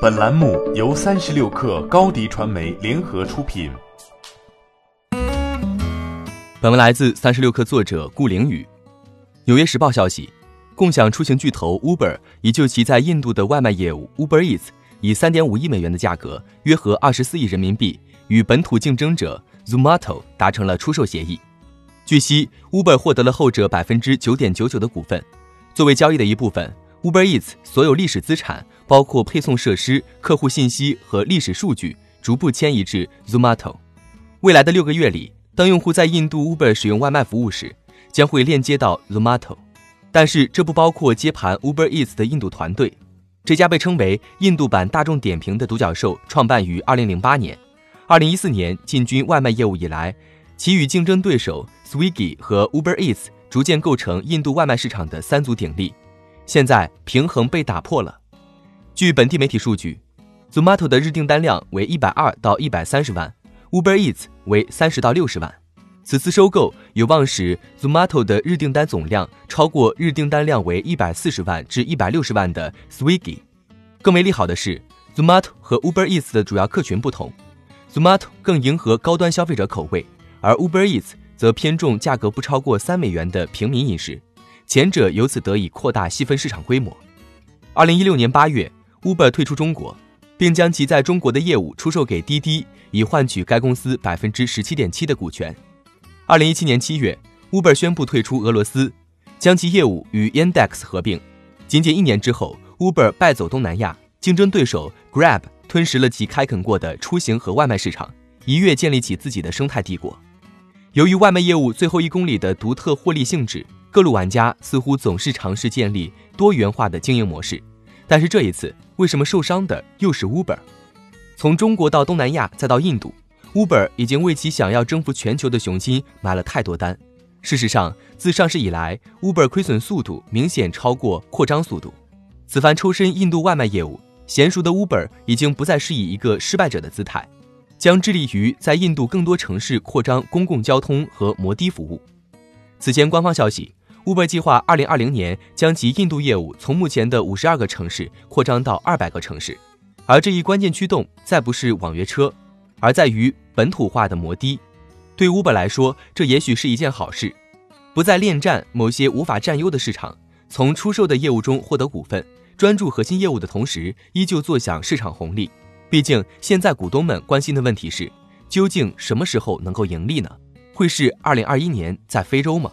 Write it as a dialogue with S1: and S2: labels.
S1: 本栏目由三十六氪高低传媒联合出品。
S2: 本文来自三十六氪作者顾凌宇。纽约时报消息，共享出行巨头 Uber 已就其在印度的外卖业务 Uber Eats 以三点五亿美元的价格，约合二十四亿人民币，与本土竞争者 Zomato 达成了出售协议。据悉，Uber 获得了后者百分之九点九九的股份。作为交易的一部分，Uber Eats 所有历史资产，包括配送设施、客户信息和历史数据，逐步迁移至 Zomato。未来的六个月里，当用户在印度 Uber 使用外卖服务时，将会链接到 Zomato，但是这不包括接盘 Uber Eats 的印度团队。这家被称为印度版大众点评的独角兽，创办于2008年，2014年进军外卖业务以来，其与竞争对手 Swiggy 和 Uber Eats 逐渐构成印度外卖市场的三足鼎立。现在平衡被打破了。据本地媒体数据，Zomato 的日订单量为120到130万，Uber Eats 为30到60万。此次收购有望使 Zomato 的日订单总量超过日订单量为一百四十万至一百六十万的 Swiggy。更为利好的是，Zomato 和 Uber Eats 的主要客群不同，Zomato 更迎合高端消费者口味，而 Uber Eats 则偏重价格不超过三美元的平民饮食。前者由此得以扩大细分市场规模。二零一六年八月，Uber 退出中国，并将其在中国的业务出售给滴滴，以换取该公司百分之十七点七的股权。二零一七年七月，Uber 宣布退出俄罗斯，将其业务与 Yandex 合并。仅仅一年之后，Uber 败走东南亚，竞争对手 Grab 吞食了其开垦过的出行和外卖市场，一跃建立起自己的生态帝国。由于外卖业务最后一公里的独特获利性质，各路玩家似乎总是尝试建立多元化的经营模式。但是这一次，为什么受伤的又是 Uber？从中国到东南亚，再到印度。Uber 已经为其想要征服全球的雄心买了太多单。事实上，自上市以来，Uber 亏损速度明显超过扩张速度。此番抽身印度外卖业务，娴熟的 Uber 已经不再是以一个失败者的姿态，将致力于在印度更多城市扩张公共交通和摩的服务。此前，官方消息，Uber 计划2020年将其印度业务从目前的52个城市扩张到200个城市，而这一关键驱动再不是网约车。而在于本土化的摩的，对 Uber 来说，这也许是一件好事，不再恋战某些无法占优的市场，从出售的业务中获得股份，专注核心业务的同时，依旧坐享市场红利。毕竟，现在股东们关心的问题是，究竟什么时候能够盈利呢？会是二零二一年在非洲吗？